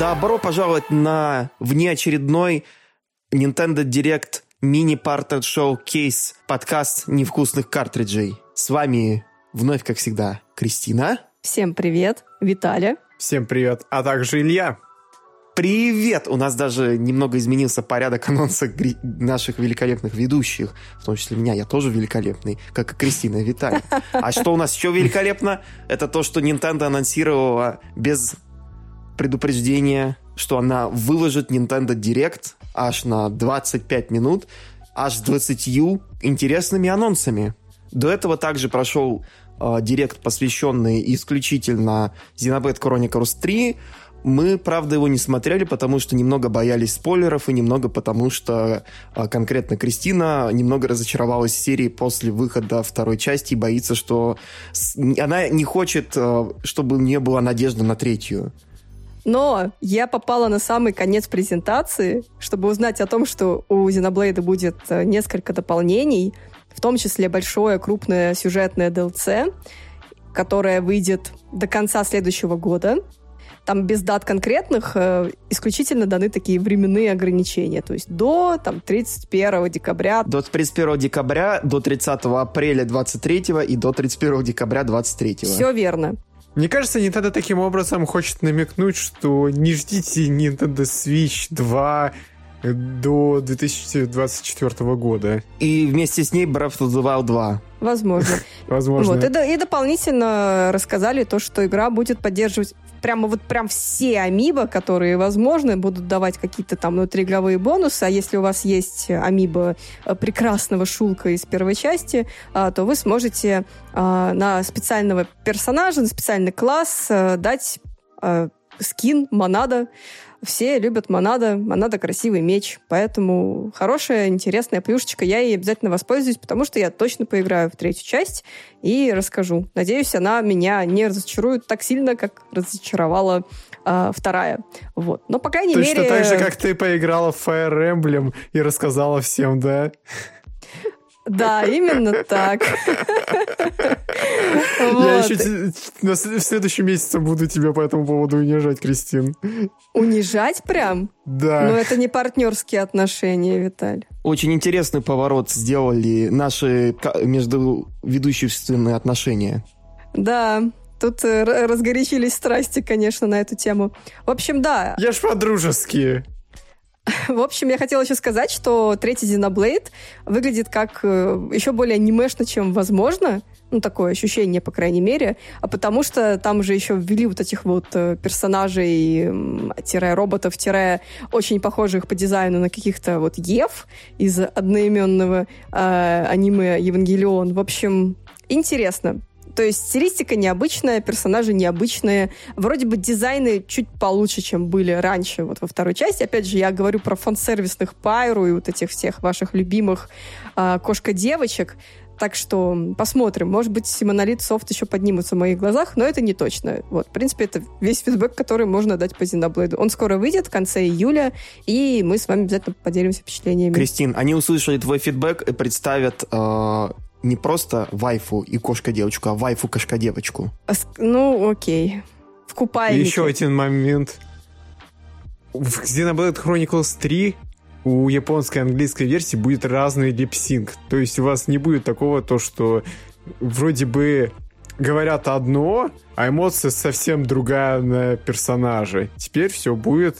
Добро пожаловать на внеочередной Nintendo Direct мини партер шоу кейс подкаст невкусных картриджей. С вами вновь, как всегда, Кристина. Всем привет, Виталя. Всем привет, а также Илья. Привет! У нас даже немного изменился порядок анонса наших великолепных ведущих, в том числе меня, я тоже великолепный, как и Кристина и Виталий. А что у нас еще великолепно? Это то, что Nintendo анонсировала без предупреждения, что она выложит Nintendo Direct аж на 25 минут, аж с 20 интересными анонсами. До этого также прошел э, директ, посвященный исключительно Xenoblade Chronicles 3, мы, правда, его не смотрели, потому что немного боялись спойлеров и немного потому, что а, конкретно Кристина немного разочаровалась в серии после выхода второй части и боится, что она не хочет, а, чтобы не было надежды на третью. Но я попала на самый конец презентации, чтобы узнать о том, что у Xenoblade будет а, несколько дополнений, в том числе большое крупное сюжетное DLC, которое выйдет до конца следующего года. Там без дат конкретных э, исключительно даны такие временные ограничения. То есть до там, 31 декабря. До 31 декабря, до 30 апреля 23 и до 31 декабря 23. Все верно. Мне кажется, Nintendo таким образом хочет намекнуть, что не ждите Nintendo Switch 2 до 2024 года. И вместе с ней Breath of the Wild 2. Возможно. Возможно. Вот. И, и дополнительно рассказали то, что игра будет поддерживать прямо вот прям все амибо, которые возможны, будут давать какие-то там внутриигровые бонусы, а если у вас есть амибо э, прекрасного Шулка из первой части, а, то вы сможете а, на специального персонажа, на специальный класс э, дать э, скин, монада, все любят Монада. Монада красивый меч. Поэтому хорошая, интересная плюшечка. Я ей обязательно воспользуюсь, потому что я точно поиграю в третью часть и расскажу. Надеюсь, она меня не разочарует так сильно, как разочаровала э, вторая. Вот. Но, по крайней Точно мере... так же, как ты поиграла в Fire Emblem и рассказала всем, да? Да, именно так. Я еще в следующем месяце буду тебя по этому поводу унижать, Кристин. Унижать прям? Да. Но это не партнерские отношения, Виталь. Очень интересный поворот сделали наши между ведущественные отношения. Да, Тут э, разгорячились страсти, конечно, на эту тему. В общем, да. Я ж по-дружески. В общем, я хотела еще сказать, что третий Xenoblade выглядит как э, еще более анимешно, чем возможно. Ну, такое ощущение, по крайней мере. А потому что там уже еще ввели вот этих вот э, персонажей, роботов, очень похожих по дизайну на каких-то вот Ев из одноименного э, аниме Евангелион. В общем, интересно. То есть стилистика необычная, персонажи необычные. Вроде бы дизайны чуть получше, чем были раньше, вот во второй части. Опять же, я говорю про фан-сервисных Пайру и вот этих всех ваших любимых э, кошка-девочек. Так что посмотрим. Может быть, Монолит Софт еще поднимутся в моих глазах, но это не точно. Вот, в принципе, это весь фидбэк, который можно дать по Зиноблейду. Он скоро выйдет в конце июля, и мы с вами обязательно поделимся впечатлениями. Кристин, они услышали твой фидбэк и представят э, не просто вайфу и кошка-девочку, а вайфу-кошка-девочку. Ну, окей. В купальнике. Еще один момент. В Xenoblade Chronicles 3 у японской и английской версии будет разный липсинг. То есть у вас не будет такого, то что вроде бы говорят одно, а эмоция совсем другая на персонажа. Теперь все будет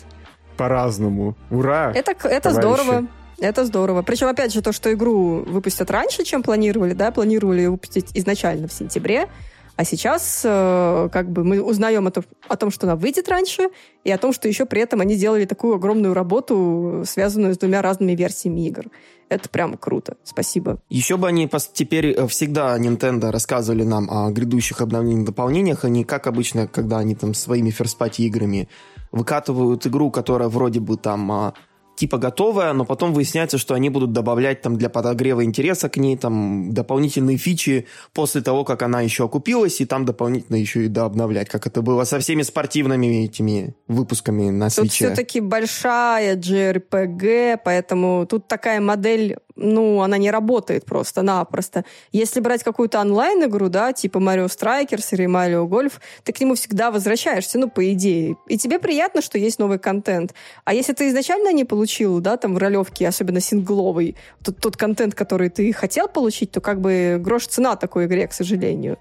по-разному. Ура! Это, это здорово. Это здорово. Причем, опять же, то, что игру выпустят раньше, чем планировали, да, планировали выпустить изначально в сентябре, а сейчас э, как бы мы узнаем о том, о том, что она выйдет раньше, и о том, что еще при этом они делали такую огромную работу, связанную с двумя разными версиями игр. Это прям круто. Спасибо. Еще бы они теперь э, всегда Nintendo рассказывали нам о грядущих обновлениях, дополнениях, они, как обычно, когда они там своими ферспати играми выкатывают игру, которая вроде бы там а, типа готовая, но потом выясняется, что они будут добавлять там для подогрева интереса к ней там дополнительные фичи после того, как она еще окупилась, и там дополнительно еще и дообновлять, как это было со всеми спортивными этими выпусками на Тут свече. все-таки большая JRPG, поэтому тут такая модель ну, она не работает просто-напросто. Если брать какую-то онлайн-игру, да, типа Mario Strikers или Mario Golf, ты к нему всегда возвращаешься, ну, по идее. И тебе приятно, что есть новый контент. А если ты изначально не получил, да, там, в ролевке, особенно сингловый, тот, тот контент, который ты хотел получить, то как бы грош цена такой игре, к сожалению.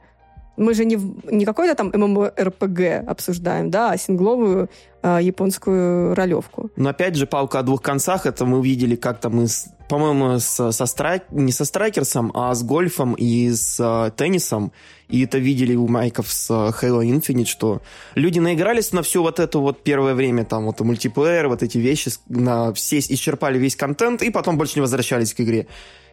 Мы же не, не какой-то там MMORPG обсуждаем, да, а сингловую э, японскую ролевку. Но опять же, палка о двух концах, это мы увидели как-то мы, по-моему, с, со страйк, не со страйкерсом, а с гольфом и с э, теннисом. И это видели у майков с Halo Infinite, что люди наигрались на все вот это вот первое время, там вот мультиплеер, вот эти вещи, на все исчерпали весь контент, и потом больше не возвращались к игре.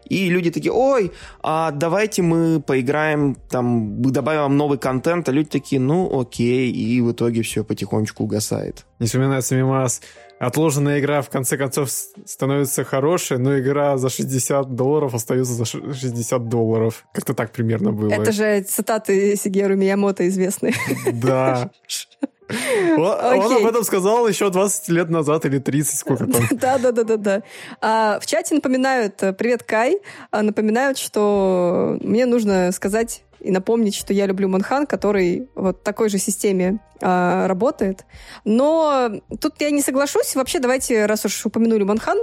И люди такие, ой, а давайте мы поиграем, там, добавим новый контент, а люди такие, ну, окей, и в итоге все потихонечку угасает. Не вспоминается мимас. Отложенная игра в конце концов становится хорошей, но игра за 60 долларов остается за 60 долларов. Как-то так примерно было. Это же цитаты Сигеру Миямото известные. Да. Он, об этом сказал еще 20 лет назад или 30, сколько там. Да, да, да, да, да. А, в чате напоминают, э, привет, Кай, а, напоминают, что мне нужно сказать и напомнить, что я люблю Манхан, который вот такой же системе а, работает. Но тут я не соглашусь. Вообще, давайте, раз уж упомянули Манхан,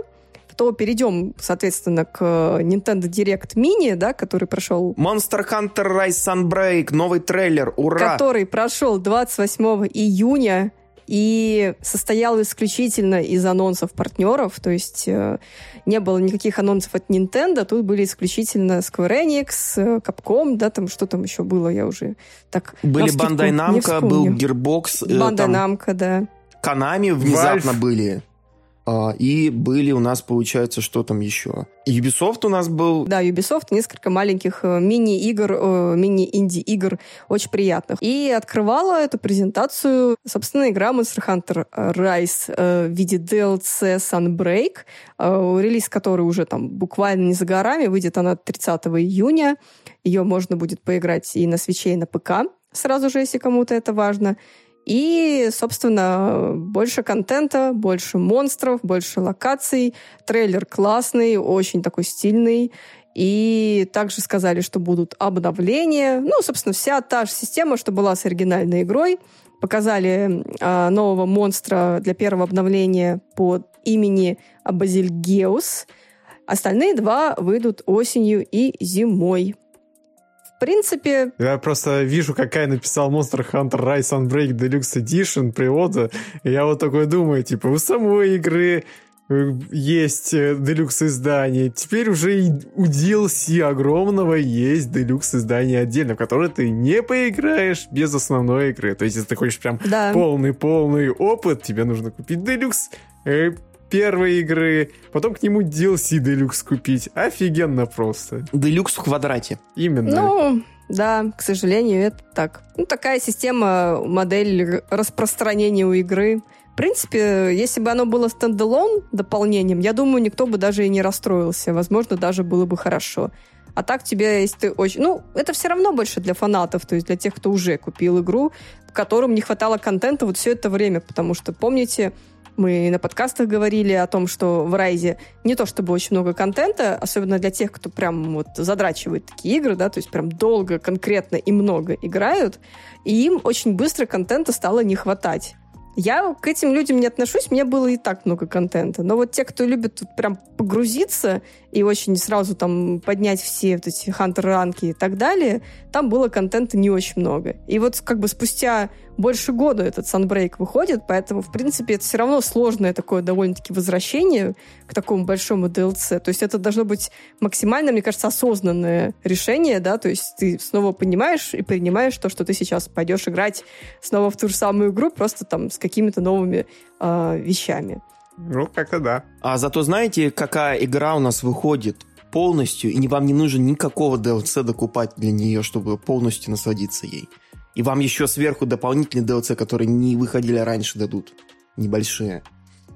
то перейдем, соответственно, к Nintendo Direct Mini, да, который прошел... Monster Hunter Rise Sunbreak, новый трейлер, ура! Который прошел 28 июня и состоял исключительно из анонсов партнеров, то есть э, не было никаких анонсов от Nintendo, тут были исключительно Square Enix, э, Capcom, да, там что там еще было, я уже так... Были Bandai Namco, был Gearbox. Bandai Namco, да. Konami внезапно Valve. были. А, и были у нас, получается, что там еще? Ubisoft у нас был. Да, Ubisoft, несколько маленьких э, мини-игр, э, мини-инди-игр, очень приятных. И открывала эту презентацию, собственно, игра Monster Hunter Rise э, в виде DLC Sunbreak, релиз который уже там буквально не за горами, выйдет она 30 июня. Ее можно будет поиграть и на свече, и на ПК сразу же, если кому-то это важно. И, собственно, больше контента, больше монстров, больше локаций. Трейлер классный, очень такой стильный. И также сказали, что будут обновления. Ну, собственно, вся та же система, что была с оригинальной игрой. Показали э, нового монстра для первого обновления под имени Базильгеус. Остальные два выйдут осенью и зимой принципе... Я просто вижу, какая написал Monster Hunter Rise Unbreak Deluxe Edition привода, и я вот такой думаю, типа, у самой игры э, есть делюкс э, издание. Теперь уже и у DLC огромного есть делюкс издание отдельно, в которое ты не поиграешь без основной игры. То есть, если ты хочешь прям полный-полный да. опыт, тебе нужно купить делюкс, первой игры, потом к нему DLC Deluxe купить. Офигенно просто. Deluxe в квадрате. Именно. Ну, да, к сожалению, это так. Ну, такая система, модель распространения у игры. В принципе, если бы оно было стендалон дополнением, я думаю, никто бы даже и не расстроился. Возможно, даже было бы хорошо. А так тебе, если ты очень... Ну, это все равно больше для фанатов, то есть для тех, кто уже купил игру, которым не хватало контента вот все это время. Потому что, помните, мы на подкастах говорили о том, что в Райзе не то чтобы очень много контента, особенно для тех, кто прям вот задрачивает такие игры, да, то есть прям долго, конкретно и много играют, и им очень быстро контента стало не хватать. Я к этим людям не отношусь, мне было и так много контента. Но вот те, кто любит тут прям погрузиться и очень сразу там поднять все вот эти хантер-ранки и так далее, там было контента не очень много. И вот как бы спустя больше года этот Sunbreak выходит, поэтому, в принципе, это все равно сложное такое довольно-таки возвращение к такому большому DLC. То есть это должно быть максимально, мне кажется, осознанное решение, да, то есть ты снова понимаешь и принимаешь то, что ты сейчас пойдешь играть снова в ту же самую игру, просто там с какими-то новыми э, вещами. Ну, как-то да. А зато знаете, какая игра у нас выходит полностью, и вам не нужно никакого DLC докупать для нее, чтобы полностью насладиться ей. И вам еще сверху дополнительные DLC, которые не выходили раньше, дадут. Небольшие.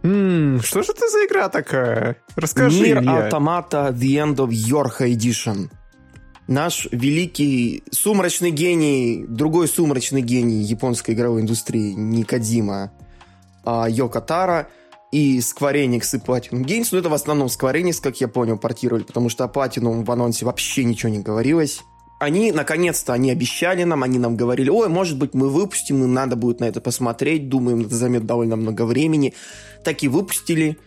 Ммм, что же это за игра такая? Расскажи, Мир Автомата The End of Yorha Edition. Наш великий сумрачный гений, другой сумрачный гений японской игровой индустрии, не Кадима, а Йока Тара, и Square Enix, и Platinum Games. Но это в основном Square Enix, как я понял, портировали, потому что о Platinum в анонсе вообще ничего не говорилось. Они, наконец-то, они обещали нам, они нам говорили, ой, может быть, мы выпустим, и надо будет на это посмотреть, думаем, это займет довольно много времени. Так и выпустили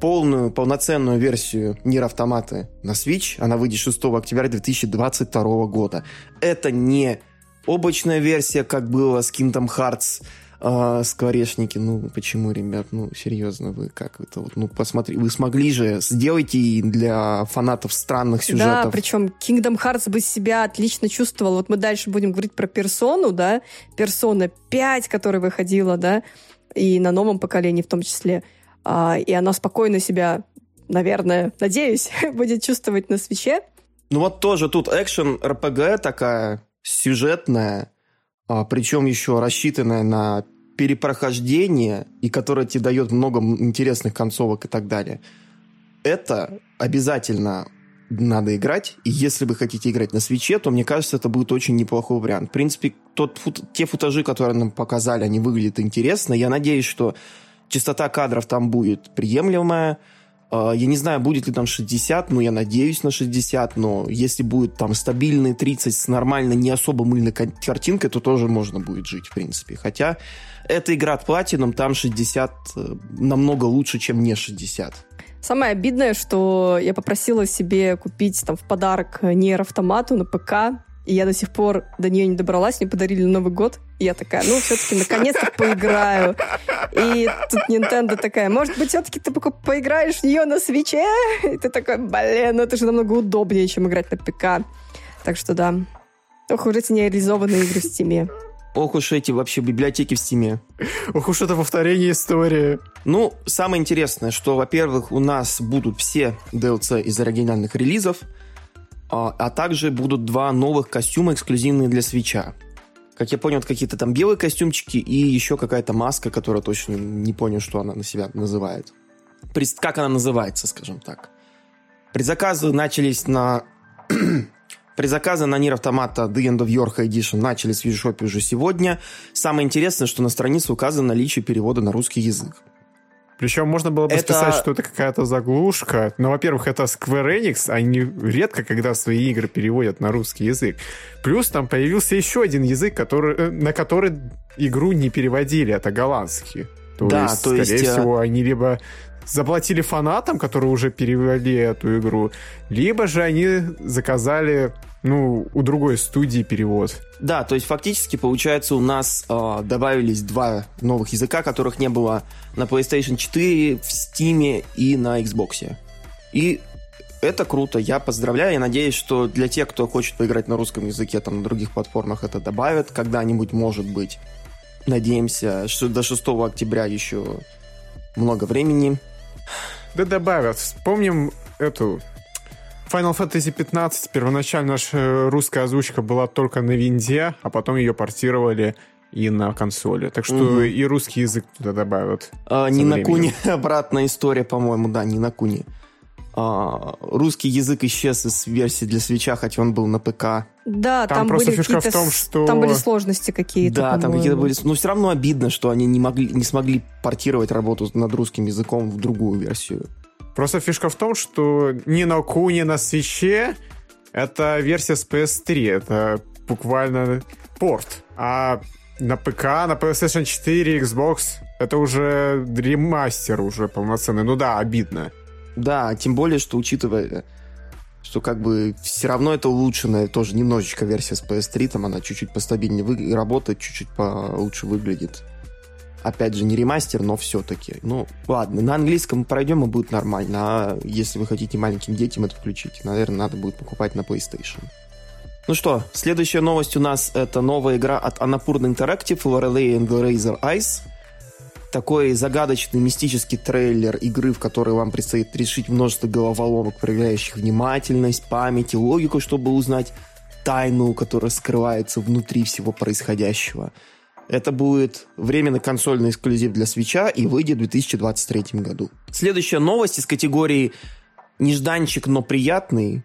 полную, полноценную версию Нир Автоматы на Switch. Она выйдет 6 октября 2022 года. Это не облачная версия, как было с Kingdom Hearts, а, скворечники, ну почему, ребят, ну серьезно, вы как это вот, ну посмотри, вы смогли же, сделайте для фанатов странных сюжетов. Да, причем Kingdom Hearts бы себя отлично чувствовал. Вот мы дальше будем говорить про персону, да, персона 5, которая выходила, да, и на новом поколении в том числе. А, и она спокойно себя, наверное, надеюсь, будет чувствовать на свече. Ну вот тоже тут экшен РПГ такая сюжетная, причем еще рассчитанная на перепрохождение, и которая тебе дает много интересных концовок и так далее. Это обязательно надо играть, и если вы хотите играть на свече, то, мне кажется, это будет очень неплохой вариант. В принципе, тот, фут, те футажи, которые нам показали, они выглядят интересно. Я надеюсь, что частота кадров там будет приемлемая, а, я не знаю, будет ли там 60, но я надеюсь на 60, но если будет там стабильный 30 с нормально не особо мыльной картинкой, то тоже можно будет жить, в принципе. Хотя эта игра от Platinum, там 60 э, намного лучше, чем не 60. Самое обидное, что я попросила себе купить там в подарок Нейр автомату на ПК, и я до сих пор до нее не добралась, мне подарили Новый год. И я такая, ну, все-таки наконец-то поиграю. И тут Nintendo такая, может быть, все-таки ты поиграешь в нее на свече? И ты такой, блин, ну это же намного удобнее, чем играть на ПК. Так что да. Ох уж эти нереализованные игры в Стиме. Ох уж эти вообще библиотеки в Стиме. Ох уж это повторение истории. Ну, самое интересное, что, во-первых, у нас будут все DLC из оригинальных релизов, а, а также будут два новых костюма, эксклюзивные для свеча. Как я понял, какие-то там белые костюмчики и еще какая-то маска, которая точно не понял, что она на себя называет. Как она называется, скажем так. Предзаказы начались на... Предзаказы на Нир Автомата The End of York Edition начались в Южшопе уже сегодня. Самое интересное, что на странице указано наличие перевода на русский язык. Причем можно было бы это... списать, что это какая-то заглушка. Но, во-первых, это Square Enix, они редко когда свои игры переводят на русский язык. Плюс там появился еще один язык, который, э, на который игру не переводили, это голландский. То да, есть, то скорее есть, э, всего, они либо заплатили фанатам, которые уже перевели эту игру, либо же они заказали ну, у другой студии перевод. Да, то есть фактически, получается, у нас э, добавились два новых языка, которых не было на PlayStation 4, в Steam и на Xbox. И это круто, я поздравляю, я надеюсь, что для тех, кто хочет поиграть на русском языке, там на других платформах это добавят когда-нибудь, может быть. Надеемся, что до 6 октября еще много времени. Да добавят. Вспомним эту Final Fantasy 15 первоначально наша русская озвучка была только на винде, а потом ее портировали и на консоли. Так что угу. и русский язык туда добавят. А, не на Куни обратная история, по-моему, да, не на Куни. А, русский язык исчез из версии для свеча, хотя он был на ПК. Да, там, там просто были фишка в том, что... Там были сложности какие-то. Да, там какие-то были... Но все равно обидно, что они не, могли, не смогли портировать работу над русским языком в другую версию. Просто фишка в том, что ни на Ку, ни на свече это версия с PS3. Это буквально порт. А на ПК, на PlayStation 4, Xbox это уже ремастер уже полноценный. Ну да, обидно. Да, тем более, что учитывая, что как бы все равно это улучшенная тоже немножечко версия с PS3, там она чуть-чуть постабильнее вы... работает, чуть-чуть получше выглядит. Опять же, не ремастер, но все-таки. Ну, ладно, на английском пройдем и будет нормально. А если вы хотите маленьким детям это включить, наверное, надо будет покупать на PlayStation. Ну что, следующая новость у нас это новая игра от Annapurna Interactive Lorelei and the Razor Eyes. Такой загадочный мистический трейлер игры, в которой вам предстоит решить множество головоломок, проявляющих внимательность, память и логику, чтобы узнать тайну, которая скрывается внутри всего происходящего. Это будет временно консольный эксклюзив для свеча и выйдет в 2023 году. Следующая новость из категории нежданчик, но приятный.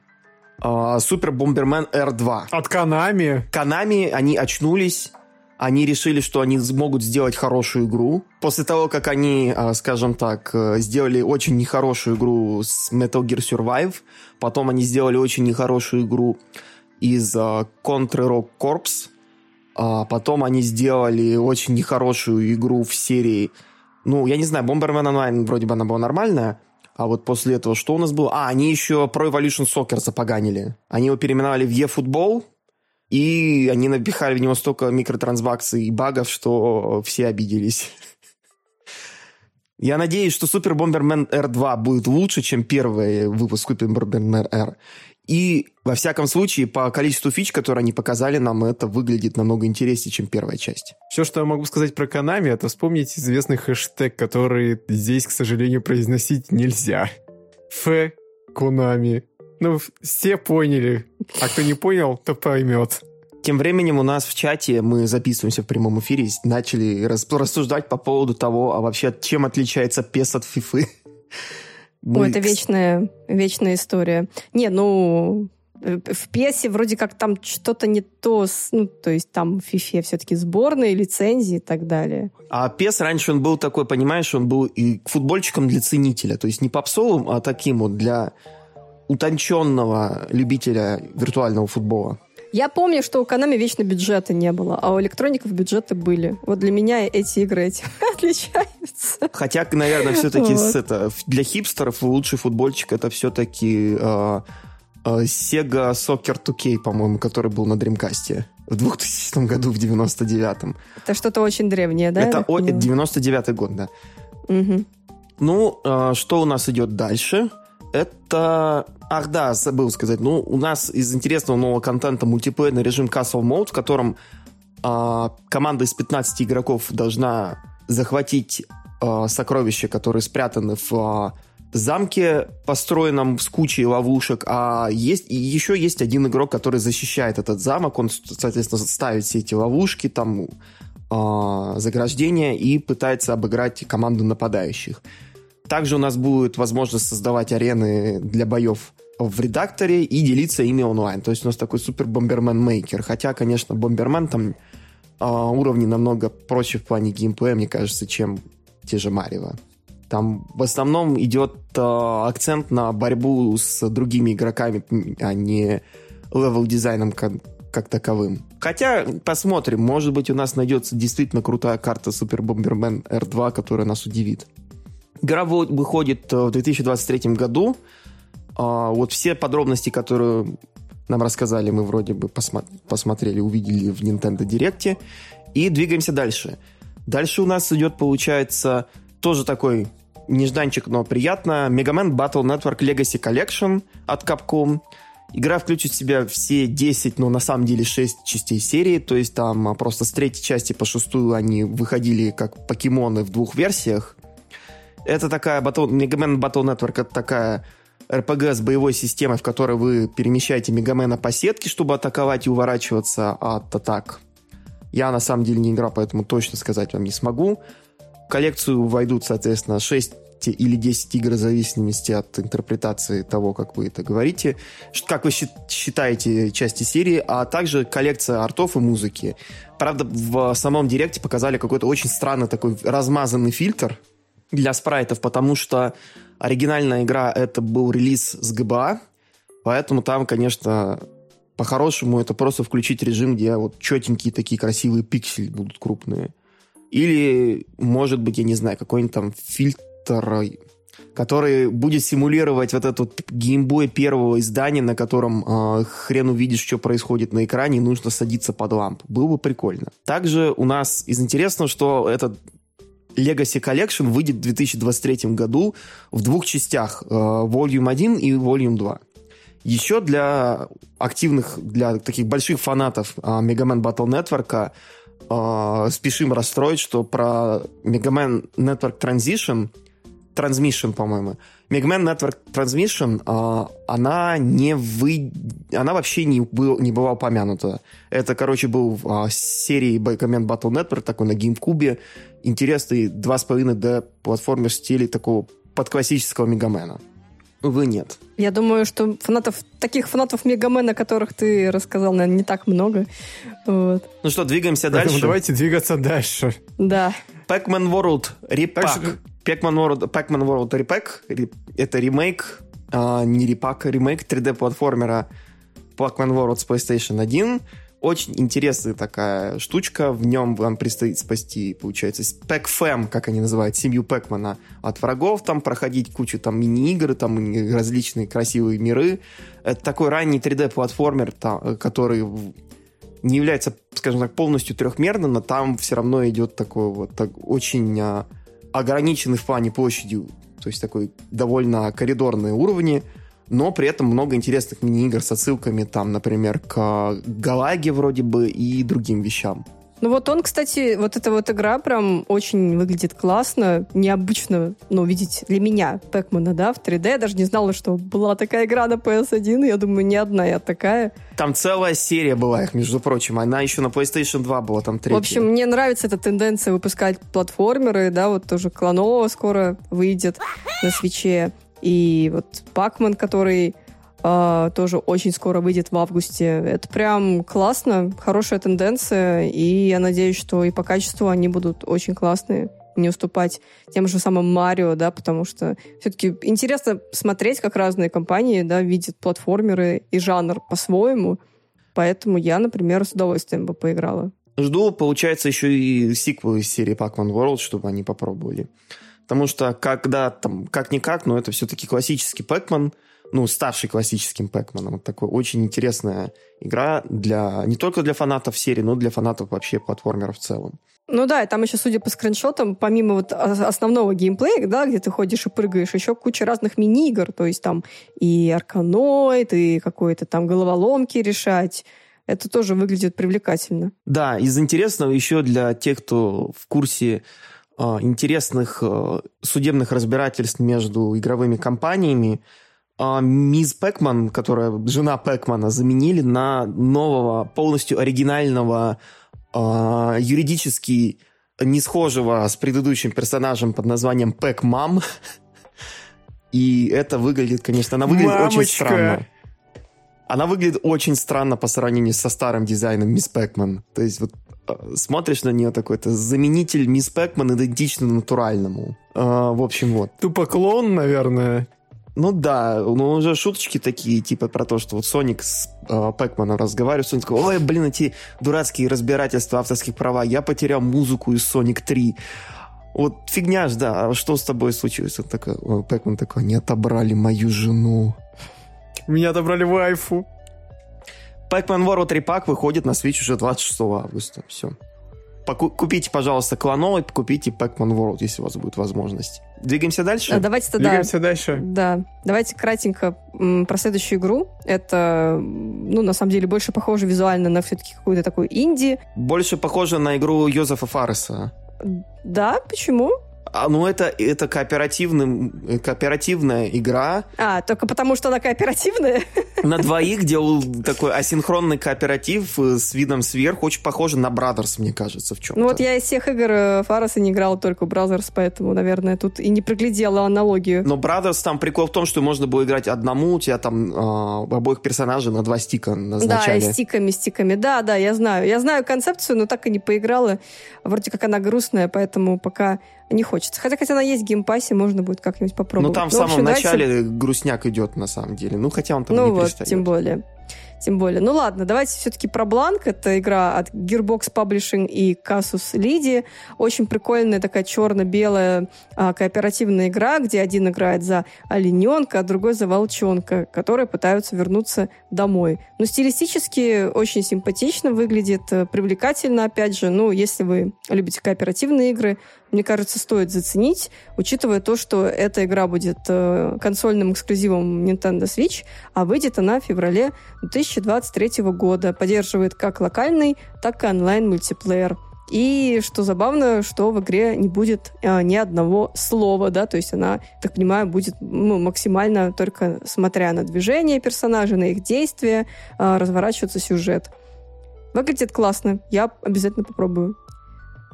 Супер Бомбермен R2. От Канами. Канами, они очнулись. они решили, что они смогут сделать хорошую игру. После того, как они, а, скажем так, э, сделали очень нехорошую игру с Metal Gear Survive, потом они сделали очень нехорошую игру из а, Contra Rock Corps, а потом они сделали очень нехорошую игру в серии... Ну, я не знаю, Bomberman Online вроде бы она была нормальная, а вот после этого что у нас было? А, они еще Pro Evolution Soccer запоганили. Они его переименовали в eFootball, и они напихали в него столько микротранзакций и багов, что все обиделись. Я надеюсь, что Super Bomberman R2 будет лучше, чем первый выпуск Super Bomberman R. И, во всяком случае, по количеству фич, которые они показали нам, это выглядит намного интереснее, чем первая часть. Все, что я могу сказать про Konami, это вспомнить известный хэштег, который здесь, к сожалению, произносить нельзя. Ф. Konami. Ну, все поняли. А кто не понял, то поймет. Тем временем у нас в чате, мы записываемся в прямом эфире, начали рассуждать по поводу того, а вообще чем отличается PES от FIFA. Мы... Ой, это вечная, вечная история. Не, ну, в пьесе вроде как там что-то не то, ну, то есть там в FIFA все-таки сборные, лицензии и так далее. А пес раньше он был такой, понимаешь, он был и футбольчиком для ценителя, то есть не попсовым, а таким вот для утонченного любителя виртуального футбола. Я помню, что у Konami вечно бюджета не было, а у электроников бюджеты были. Вот для меня эти игры этим отличаются. Хотя, наверное, все-таки вот. это, для хипстеров лучший футбольчик это все-таки э, э, Sega Soccer 2K, по-моему, который был на Dreamcast в 2000 году, в 99-м. Это что-то очень древнее, да? Это 99-й год, да. Угу. Ну, э, что у нас идет дальше? Это... Ах да, забыл сказать. Ну, у нас из интересного нового контента мультиплеерный режим Castle Mode, в котором э, команда из 15 игроков должна захватить э, сокровища, которые спрятаны в э, замке, построенном с кучей ловушек, а есть, еще есть один игрок, который защищает этот замок, он, соответственно, ставит все эти ловушки, там, э, заграждения и пытается обыграть команду нападающих. Также у нас будет возможность создавать арены для боев в редакторе и делиться ими онлайн. То есть у нас такой супер бомбермен мейкер. Хотя, конечно, бомбермен там э, уровни намного проще в плане геймплея, мне кажется, чем те же Марио. Там в основном идет э, акцент на борьбу с другими игроками, а не левел-дизайном как, как таковым. Хотя, посмотрим, может быть, у нас найдется действительно крутая карта Super Bomberman R2, которая нас удивит. Игра выходит э, в 2023 году. А, вот все подробности, которые нам рассказали, мы вроде бы посмотрели, увидели в Nintendo Direct. И двигаемся дальше. Дальше у нас идет, получается, тоже такой нежданчик, но приятно. Mega Man Battle Network Legacy Collection от Capcom. Игра включит в себя все 10, но на самом деле 6 частей серии, то есть там а, просто с третьей части по шестую они выходили как покемоны в двух версиях. Это такая Mega Man Battle Network, это такая RPG с боевой системой, в которой вы перемещаете Мегамена по сетке, чтобы атаковать и уворачиваться от атак. Я на самом деле не играл, поэтому точно сказать вам не смогу. В коллекцию войдут, соответственно, 6 или 10 игр в зависимости от интерпретации того, как вы это говорите, как вы считаете части серии, а также коллекция артов и музыки. Правда, в самом директе показали какой-то очень странный такой размазанный фильтр, для спрайтов, потому что оригинальная игра это был релиз с ГБА, поэтому там, конечно, по-хорошему это просто включить режим, где вот четенькие такие красивые пиксели будут крупные. Или, может быть, я не знаю, какой-нибудь там фильтр, который будет симулировать вот этот геймбой первого издания, на котором э, хрен увидишь, что происходит на экране, и нужно садиться под лампу. Было бы прикольно. Также у нас из интересного, что этот Legacy Collection выйдет в 2023 году в двух частях. Э, Volume 1 и Volume 2. Еще для активных, для таких больших фанатов э, Mega Man Battle Network э, спешим расстроить, что про Mega Man Network Transition, Transmission, по-моему, Mega Man Network Transmission, она не вы... она вообще не, был, не была упомянута. Это, короче, был в серии Mega Man Battle Network, такой на GameCube, интересный 2,5D платформер в стиле такого подклассического Мегамена. Увы, нет. Я думаю, что фанатов, таких фанатов Мегамена, которых ты рассказал, наверное, не так много. Вот. Ну что, двигаемся Поэтому дальше. давайте двигаться дальше. Да. Pac-Man World Repack. Pac-Man World, Pac-Man World Repack. Это ремейк, а, не репак, а ремейк 3D-платформера Pac-Man World с PlayStation 1. Очень интересная такая штучка. В нем вам предстоит спасти, получается, Pac-Fam, как они называют, семью Пэкмана от врагов, там проходить кучу там мини-игр, там различные красивые миры. Это такой ранний 3D-платформер, та- который не является, скажем так, полностью трехмерным, но там все равно идет такой вот так, очень а, ограниченный в плане площадью, то есть такой довольно коридорные уровни, но при этом много интересных мини-игр с отсылками там, например, к Галаге вроде бы и другим вещам. Ну вот он, кстати, вот эта вот игра прям очень выглядит классно, необычно, ну, видеть для меня Пэкмана, да, в 3D. Я даже не знала, что была такая игра на PS1, я думаю, не одна я такая. Там целая серия была их, между прочим. Она еще на PlayStation 2 была, там третья. В общем, мне нравится эта тенденция выпускать платформеры, да, вот тоже Клонова скоро выйдет на свече. И вот Пакман, который а, тоже очень скоро выйдет в августе. Это прям классно, хорошая тенденция, и я надеюсь, что и по качеству они будут очень классные, не уступать тем же самым Марио, да, потому что все-таки интересно смотреть, как разные компании, да, видят платформеры и жанр по-своему. Поэтому я, например, с удовольствием бы поиграла. Жду, получается, еще и сиквел из серии Pac-Man World, чтобы они попробовали. Потому что когда там, как-никак, но это все-таки классический Pac-Man, ну, ставший классическим Pac-Man. Вот такой очень интересная игра для не только для фанатов серии, но и для фанатов вообще платформеров в целом. Ну да, и там еще, судя по скриншотам, помимо вот основного геймплея, да, где ты ходишь и прыгаешь, еще куча разных мини-игр, то есть там и арканоид, и какой-то там головоломки решать. Это тоже выглядит привлекательно. Да, из интересного еще для тех, кто в курсе интересных а, судебных разбирательств между игровыми компаниями, а, мисс Пэкман, которая жена Пэкмана, заменили на нового, полностью оригинального, а, юридически не схожего с предыдущим персонажем под названием Пэк-Мам. И это выглядит, конечно, она выглядит очень Мамочка. странно. Она выглядит очень странно по сравнению со старым дизайном Мисс Пэкман. То есть вот смотришь на нее такой, это заменитель Мисс Пэкман идентично натуральному. Э, в общем, вот. Тупо клон, наверное. Ну да, ну уже шуточки такие, типа про то, что вот Соник с э, Пэкманом разговаривает, Соник такой, ой, блин, эти дурацкие разбирательства авторских права, я потерял музыку из Соник 3. Вот фигня ж, да, а что с тобой случилось? Он такой, ой, Пэкман такой, они отобрали мою жену. Меня отобрали вайфу. Pac-Man World Repack выходит на Switch уже 26 августа. Все. купите, пожалуйста, клоновый, купите Pac-Man World, если у вас будет возможность. Двигаемся дальше? А, давайте тогда... Двигаемся дальше. Да, давайте кратенько м, про следующую игру. Это, ну, на самом деле, больше похоже визуально на все-таки какую-то такую инди. Больше похоже на игру Йозефа Фарреса. Да, почему? А, ну, это, это кооперативный, кооперативная игра А, только потому, что она кооперативная? на двоих, где такой асинхронный кооператив э, с видом сверху. Очень похоже на Brothers, мне кажется, в чем-то. Ну вот я из всех игр э, Фареса не играла только Brothers, поэтому, наверное, тут и не проглядела аналогию. Но Brothers там прикол в том, что можно было играть одному, у тебя там а, обоих персонажей на два стика назначали. Да, и стиками, стиками. Да, да, я знаю. Я знаю концепцию, но так и не поиграла. Вроде как она грустная, поэтому пока не хочется. Хотя, хотя она есть в геймпассе, можно будет как-нибудь попробовать. Ну, там в Ну, самом общем, начале грустняк идет, на самом деле. Ну, хотя он там Ну не вот, перестает. тем более. Тем более. Ну ладно, давайте все-таки про Blanc. Это игра от Gearbox Publishing и Casus Ludi. Очень прикольная такая черно-белая а, кооперативная игра, где один играет за олененка, а другой за волчонка, которые пытаются вернуться домой. Но стилистически очень симпатично выглядит, э, привлекательно, опять же. Ну, если вы любите кооперативные игры, мне кажется, стоит заценить, учитывая то, что эта игра будет э, консольным эксклюзивом Nintendo Switch, а выйдет она в феврале 2023 года. Поддерживает как локальный, так и онлайн-мультиплеер. И что забавно, что в игре не будет э, ни одного слова, да, то есть она, так понимаю, будет ну, максимально только смотря на движение персонажей, на их действия, э, разворачиваться сюжет. Выглядит классно, я обязательно попробую.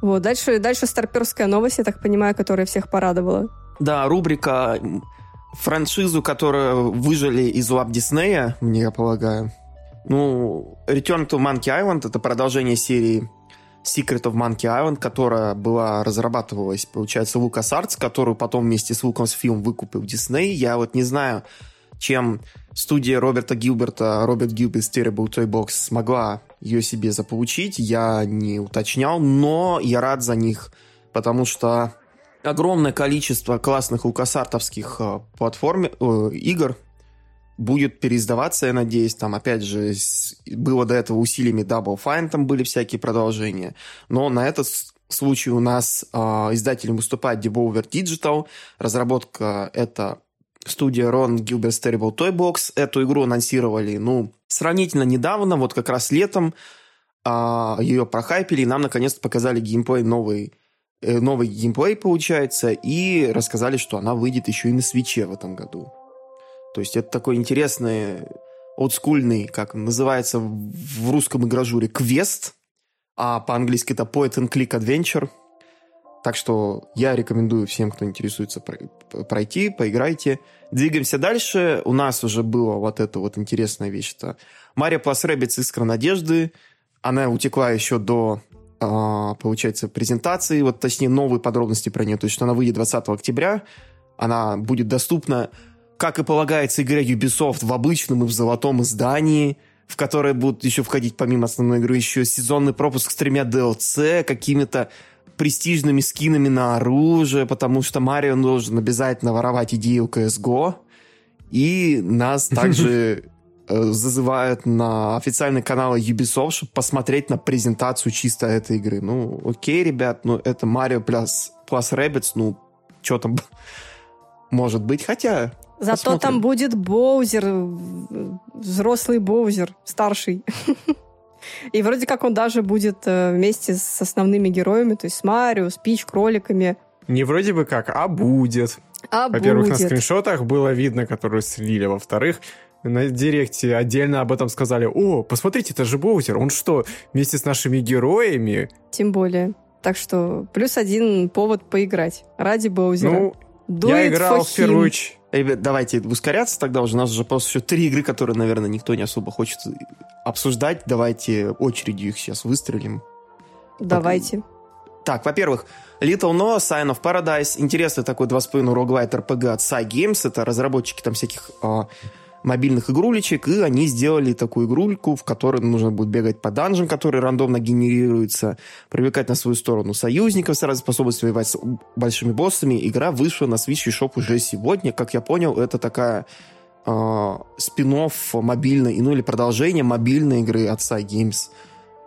Вот, дальше, дальше старперская новость, я так понимаю, которая всех порадовала. Да, рубрика франшизу, которую выжили из лап Диснея, мне я полагаю. Ну, Return to Monkey Island это продолжение серии Secret of Monkey Island, которая была разрабатывалась, получается, LucasArts, которую потом вместе с Lucasfilm выкупил Disney. Я вот не знаю, чем студия Роберта Гилберта, Роберт Гилберт Terrible Toy Box смогла ее себе заполучить, я не уточнял, но я рад за них, потому что огромное количество классных лукасартовских э, платформ, э, игр будет переиздаваться, я надеюсь. Там, опять же, было до этого усилиями Double Fine, там были всякие продолжения. Но на этот случай у нас э, издателем выступает Devolver Digital. Разработка это студия Ron Gilbert's Terrible Toy Box. Эту игру анонсировали, ну, сравнительно недавно, вот как раз летом э, ее прохайпили, и нам наконец-то показали геймплей новый э, новый геймплей, получается, и рассказали, что она выйдет еще и на свече в этом году. То есть это такой интересный, олдскульный, как называется в русском игражуре, квест, а по-английски это Point and Click Adventure. Так что я рекомендую всем, кто интересуется, пройти, поиграйте. Двигаемся дальше. У нас уже была вот эта вот интересная вещь. Это Mario Plus Rabbids Искра Надежды. Она утекла еще до, а, получается, презентации, вот точнее новые подробности про нее. То есть, что она выйдет 20 октября. Она будет доступна как и полагается игре Ubisoft, в обычном и в золотом издании, в которое будут еще входить помимо основной игры еще сезонный пропуск с тремя DLC, какими-то престижными скинами на оружие, потому что Марио должен обязательно воровать идею CSGO. И нас также э, зазывают на официальный канал Ubisoft, чтобы посмотреть на презентацию чисто этой игры. Ну, окей, ребят, ну это Марио плюс, плюс Rabbids, ну, что там может быть, хотя Зато Посмотрим. там будет Боузер, взрослый Боузер, старший. И вроде как он даже будет э, вместе с основными героями, то есть с Марио, с Пич, кроликами. Не вроде бы как, а будет. А Во-первых, будет. на скриншотах было видно, которые слили. Во-вторых, на директе отдельно об этом сказали. О, посмотрите, это же Боузер. Он что, вместе с нашими героями? Тем более. Так что плюс один повод поиграть. Ради Боузера. Ну, Do я играл в первую Ребят, давайте ускоряться тогда уже. У нас уже просто еще три игры, которые, наверное, никто не особо хочет обсуждать. Давайте очередью их сейчас выстрелим. Давайте. Так, во-первых, Little No, Sign of Paradise. Интересный такой 2,5 роглайт RPG от Psy Games. Это разработчики там всяких а, мобильных игрулечек, и они сделали такую игрульку, в которой нужно будет бегать по данжам, которые рандомно генерируются, привлекать на свою сторону союзников с разной способностью воевать с большими боссами. Игра вышла на Switch и Shop уже сегодня. Как я понял, это такая э, спин мобильной, ну или продолжение мобильной игры от Games –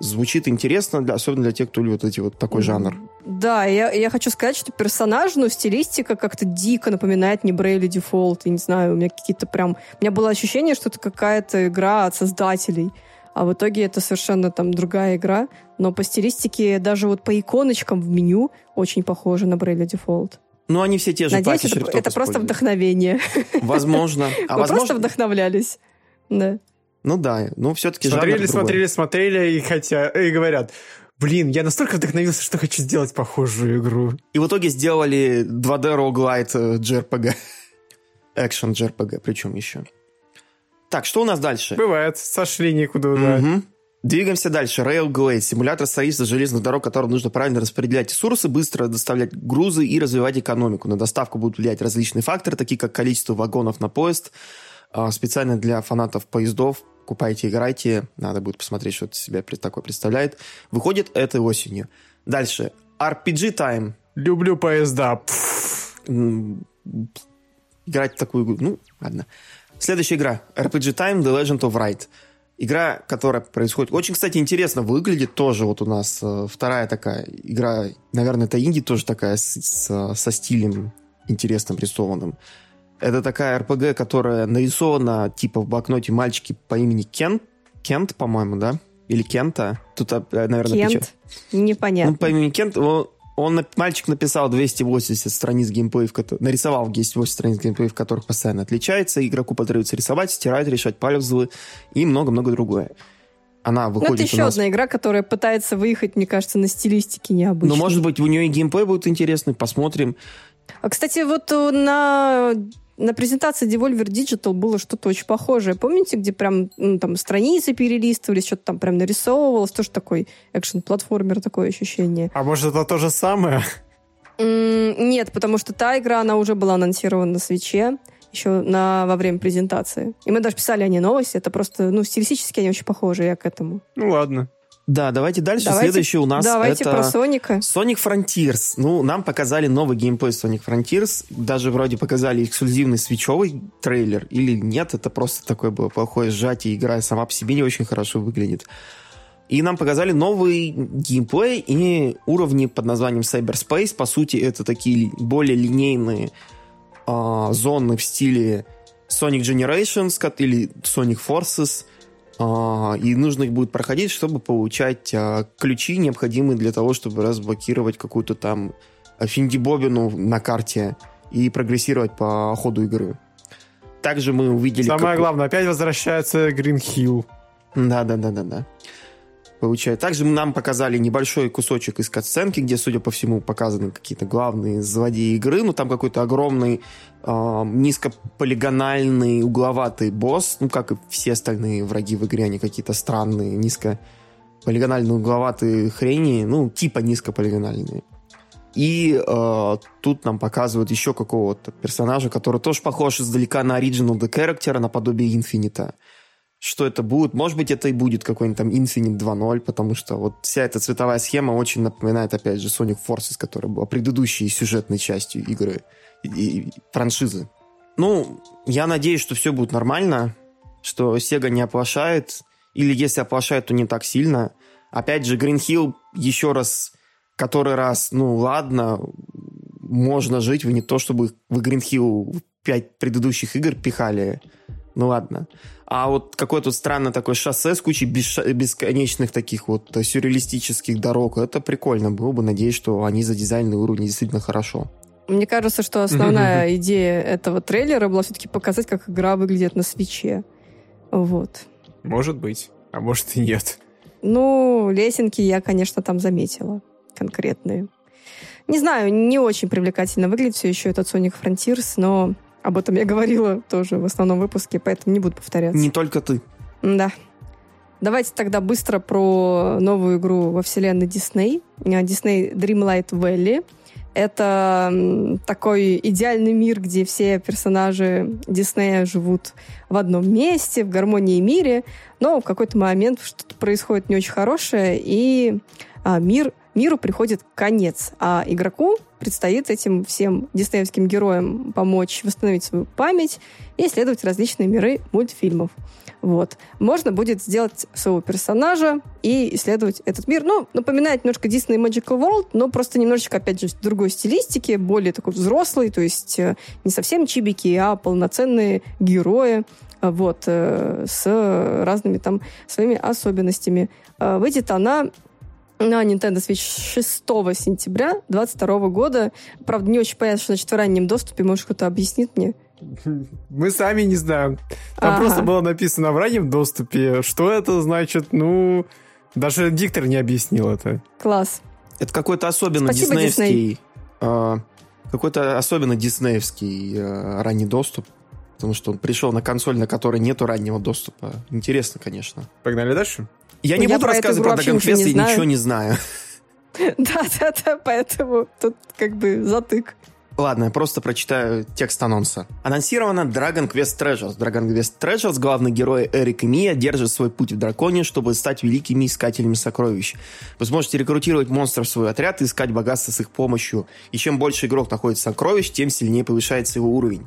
звучит интересно, для, особенно для тех, кто любит эти вот такой жанр. Да, я, я хочу сказать, что персонаж, ну, стилистика как-то дико напоминает не Брейли Дефолт. Я не знаю, у меня какие-то прям... У меня было ощущение, что это какая-то игра от создателей. А в итоге это совершенно там другая игра. Но по стилистике, даже вот по иконочкам в меню очень похоже на Брейли Дефолт. Ну, они все те же Надеюсь, это, это просто вдохновение. Возможно. А возможно... просто вдохновлялись. Да. Ну да, ну все-таки Смотрели, смотрели, смотрели, и хотя и говорят, блин, я настолько вдохновился, что хочу сделать похожую игру. И в итоге сделали 2D roguelite JRPG. Action JRPG, причем еще. Так, что у нас дальше? Бывает, сошли никуда, да. Двигаемся дальше. Railglade. Симулятор строительства железных дорог, которым нужно правильно распределять ресурсы, быстро доставлять грузы и развивать экономику. На доставку будут влиять различные факторы, такие как количество вагонов на поезд, а, специально для фанатов поездов Покупайте, играйте. Надо будет посмотреть, что это себя такое представляет. Выходит этой осенью. Дальше. RPG Time. Люблю поезда. Играть в такую игру. Ну, ладно. Следующая игра. RPG Time The Legend of Wright. Игра, которая происходит... Очень, кстати, интересно выглядит тоже. Вот у нас э, вторая такая игра. Наверное, это инди тоже такая с, с, со стилем интересным рисованным. Это такая РПГ, которая нарисована типа в блокноте мальчики по имени Кент. Кент, по-моему, да? Или Кента. Тут, э, наверное, Кент. Печать. Непонятно. Ну, по имени Кент. Он, он, мальчик написал 280 страниц геймплеев, нарисовал 280 страниц геймплеев, в которых постоянно отличается. Игроку потребуется рисовать, стирать, решать пальцевые и много-много другое. Она выходит ну, это еще нас... одна игра, которая пытается выехать, мне кажется, на стилистике необычной. Ну, может быть, у нее и геймплей будет интересный, посмотрим. А, кстати, вот на на презентации Devolver Digital было что-то очень похожее. Помните, где прям ну, там страницы перелистывались, что-то там прям нарисовывалось, тоже такой экшен-платформер, такое ощущение. А может, это то же самое? Нет, потому что та игра, она уже была анонсирована на свече еще на, во время презентации. И мы даже писали о ней новости. Это просто, ну, стилистически они очень похожи, я к этому. Ну, ладно. Да, давайте дальше. Давайте, Следующий у нас давайте это... про Соника. Sonic Frontiers. Ну, нам показали новый геймплей Sonic Frontiers. Даже вроде показали эксклюзивный свечевый трейлер. Или нет, это просто такое было плохое сжатие. Игра сама по себе не очень хорошо выглядит. И нам показали новый геймплей и уровни под названием Cyberspace. По сути, это такие более линейные э, зоны в стиле Sonic Generations или Sonic Forces – и нужно их будет проходить, чтобы получать а, ключи, необходимые для того, чтобы разблокировать какую-то там финдибобину на карте и прогрессировать по ходу игры. Также мы увидели... Самое как... главное, опять возвращается Green Hill. Да-да-да-да-да получает. Также нам показали небольшой кусочек из катсценки, где, судя по всему, показаны какие-то главные злодеи игры. Ну, там какой-то огромный э, низкополигональный угловатый босс. Ну, как и все остальные враги в игре, они какие-то странные, низкополигональные угловатые хрени. Ну, типа низкополигональные. И э, тут нам показывают еще какого-то персонажа, который тоже похож издалека на оригинал The Character, наподобие Инфинита что это будет. Может быть, это и будет какой-нибудь там Infinite 2.0, потому что вот вся эта цветовая схема очень напоминает, опять же, Sonic Forces, которая была предыдущей сюжетной частью игры и, и франшизы. Ну, я надеюсь, что все будет нормально, что Sega не оплошает, или если оплошает, то не так сильно. Опять же, Green Hill еще раз, который раз, ну ладно, можно жить, вы не то чтобы вы Green Hill пять предыдущих игр пихали, ну ладно. А вот какое-то странное такое шоссе с кучей бесконечных таких вот сюрреалистических дорог, это прикольно было бы. Надеюсь, что они за дизайнный уровень действительно хорошо. Мне кажется, что основная идея этого трейлера была все-таки показать, как игра выглядит на свече. Вот. Может быть, а может и нет. Ну, лесенки я, конечно, там заметила конкретные. Не знаю, не очень привлекательно выглядит все еще этот Sonic Frontiers, но об этом я говорила тоже в основном выпуске, поэтому не буду повторяться. Не только ты. Да. Давайте тогда быстро про новую игру во вселенной Disney. Disney Dreamlight Valley. Это такой идеальный мир, где все персонажи Диснея живут в одном месте, в гармонии мире, но в какой-то момент что-то происходит не очень хорошее, и а, мир миру приходит конец, а игроку предстоит этим всем диснеевским героям помочь восстановить свою память и исследовать различные миры мультфильмов. Вот. Можно будет сделать своего персонажа и исследовать этот мир. Ну, напоминает немножко Disney Magical World, но просто немножечко, опять же, другой стилистике, более такой взрослый, то есть э, не совсем чибики, а полноценные герои, э, вот, э, с разными там своими особенностями. Выйдет она на Nintendo Switch 6 сентября 2022 года. Правда, не очень понятно, что значит в раннем доступе. Может, кто-то объяснит мне? Мы сами не знаем. Там ага. просто было написано в раннем доступе. Что это значит? Ну, даже диктор не объяснил это. Класс. Это какой-то особенно Спасибо, диснеевский... Э, какой-то особенно диснеевский э, ранний доступ. Потому что он пришел на консоль, на которой нету раннего доступа. Интересно, конечно. Погнали дальше? Я не я буду рассказывать про Dragon Quest, я ничего не знаю. Да-да-да, поэтому тут как бы затык. Ладно, я просто прочитаю текст анонса. Анонсировано Dragon Quest Treasures. Dragon Quest Treasures, главный герой Эрик и Мия, держит свой путь в драконе, чтобы стать великими искателями сокровищ. Вы сможете рекрутировать монстров в свой отряд и искать богатство с их помощью. И чем больше игрок находит сокровищ, тем сильнее повышается его уровень.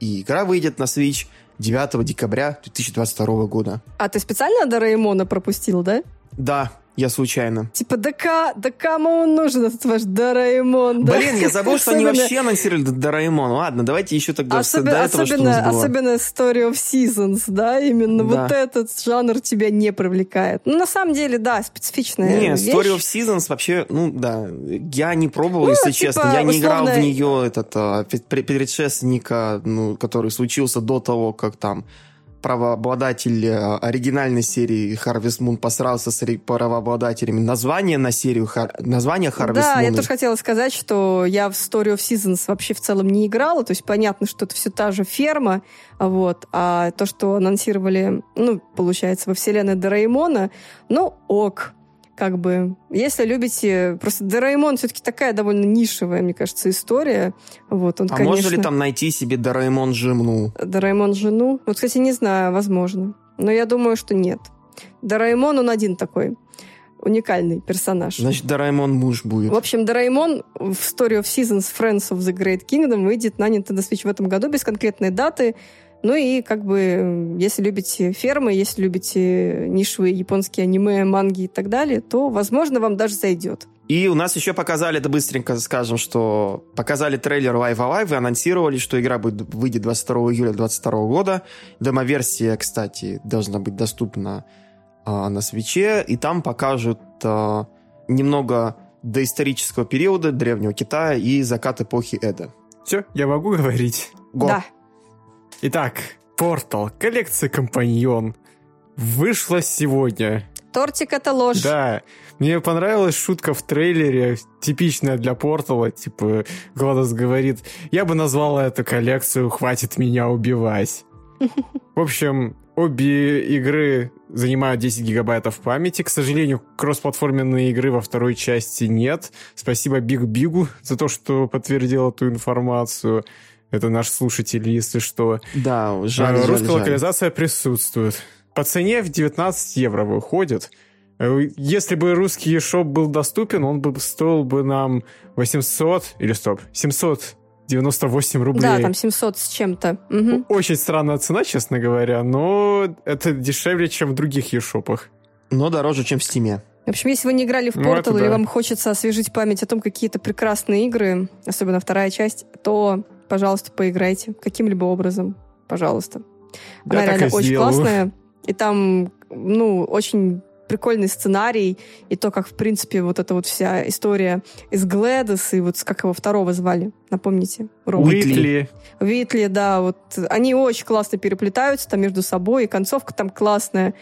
И игра выйдет на Switch 9 декабря 2022 года. А ты специально Дораэмона пропустил, да? Да, я случайно. Типа, да, ка, да кому он нужен, этот ваш Дораэмон? Да? Блин, я забыл, что они вообще анонсировали Дораэмон. Ладно, давайте еще тогда особенно, до этого, особенно, что особенно Story of Seasons, да, именно да. вот этот жанр тебя не привлекает. Ну, на самом деле, да, специфичная Не, вещь. Story of Seasons вообще, ну, да, я не пробовал, ну, если типа, честно. Я не играл в нее, этот, а, предшественника, ну, который случился до того, как там правообладатель э, оригинальной серии Harvest Moon посрался с правообладателями. Название на серию, название Harvest да, Moon. Да, я тоже хотела сказать, что я в Story of Seasons вообще в целом не играла, то есть понятно, что это все та же ферма, вот, а то, что анонсировали, ну, получается, во вселенной Дораэмона, ну, ок, как бы, если любите... Просто Дораэмон все-таки такая довольно нишевая, мне кажется, история. Вот, он, а конечно... можно ли там найти себе Дораэмон жену? Дораэмон жену? Вот, кстати, не знаю, возможно. Но я думаю, что нет. Дораэмон, он один такой уникальный персонаж. Значит, Дораэмон муж будет. В общем, Дораэмон в Story of Seasons Friends of the Great Kingdom выйдет на Nintendo Switch в этом году без конкретной даты. Ну и как бы, если любите фермы, если любите нишевые японские аниме, манги и так далее, то, возможно, вам даже зайдет. И у нас еще показали, это быстренько скажем, что показали трейлер Live Alive и анонсировали, что игра будет, выйдет 22 июля 2022 года. Демо-версия, кстати, должна быть доступна а, на свече, и там покажут а, немного доисторического периода Древнего Китая и закат эпохи Эда. Все, я могу говорить? Го. Да. Итак, Портал, коллекция Компаньон, вышла сегодня. Тортик это ложь. Да. Мне понравилась шутка в трейлере, типичная для Портала, типа, Гладос говорит, я бы назвала эту коллекцию «Хватит меня убивать». В общем, обе игры занимают 10 гигабайтов памяти. К сожалению, кроссплатформенной игры во второй части нет. Спасибо Биг Бигу за то, что подтвердил эту информацию. Это наш слушатель, если что. Да, жаль, а, жаль Русская жаль. локализация присутствует. По цене в 19 евро выходит. Э, если бы русский шоп был доступен, он бы стоил бы нам 800, или стоп, 798 рублей. Да, там 700 с чем-то. Угу. Очень странная цена, честно говоря, но это дешевле, чем в других eShop'ах. Но дороже, чем в Стиме. В общем, если вы не играли в Portal ну, или да. вам хочется освежить память о том, какие-то прекрасные игры, особенно вторая часть, то пожалуйста, поиграйте каким-либо образом, пожалуйста. Она Я реально очень сделаю. классная, и там, ну, очень прикольный сценарий, и то, как, в принципе, вот эта вот вся история из Глэдос, и вот как его второго звали, напомните? Рома. Уитли. Уитли, да, вот они очень классно переплетаются там между собой, и концовка там классная,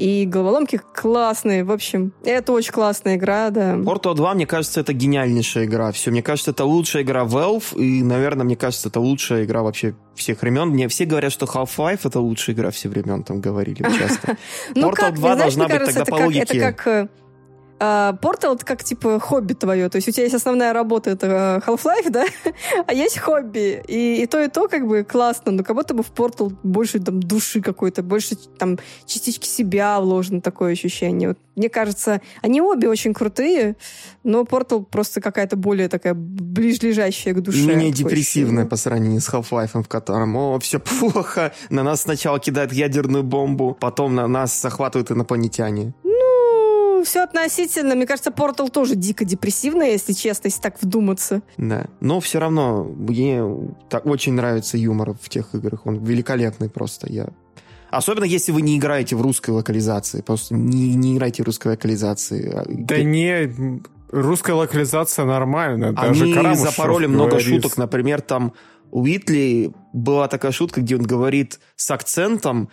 и головоломки классные. В общем, это очень классная игра, да. Portal 2, мне кажется, это гениальнейшая игра. Все, мне кажется, это лучшая игра Valve, и, наверное, мне кажется, это лучшая игра вообще всех времен. Мне все говорят, что Half-Life это лучшая игра всех времен, там говорили часто. Ну Portal 2 должна быть тогда по логике. Это как э, Портал это как типа хобби твое. То есть у тебя есть основная работа, это Half-Life, да? а есть хобби. И, и то, и то как бы классно, но как будто бы в Портал больше там души какой-то, больше там частички себя вложено такое ощущение. Вот, мне кажется, они обе очень крутые, но Портал просто какая-то более такая ближлежащая к душе. Менее депрессивная по сравнению с Half-Life, в котором, о, все плохо, на нас сначала кидают ядерную бомбу, потом на нас захватывают инопланетяне все относительно. Мне кажется, Портал тоже дико депрессивная, если честно, если так вдуматься. Да. Но все равно мне так очень нравится юмор в тех играх. Он великолепный просто. Я Особенно если вы не играете в русской локализации. Просто не, не играйте в русской локализации. А да не, русская локализация нормальная. Даже Они Карамышев запороли много говорит. шуток. Например, там у Уитли была такая шутка, где он говорит с акцентом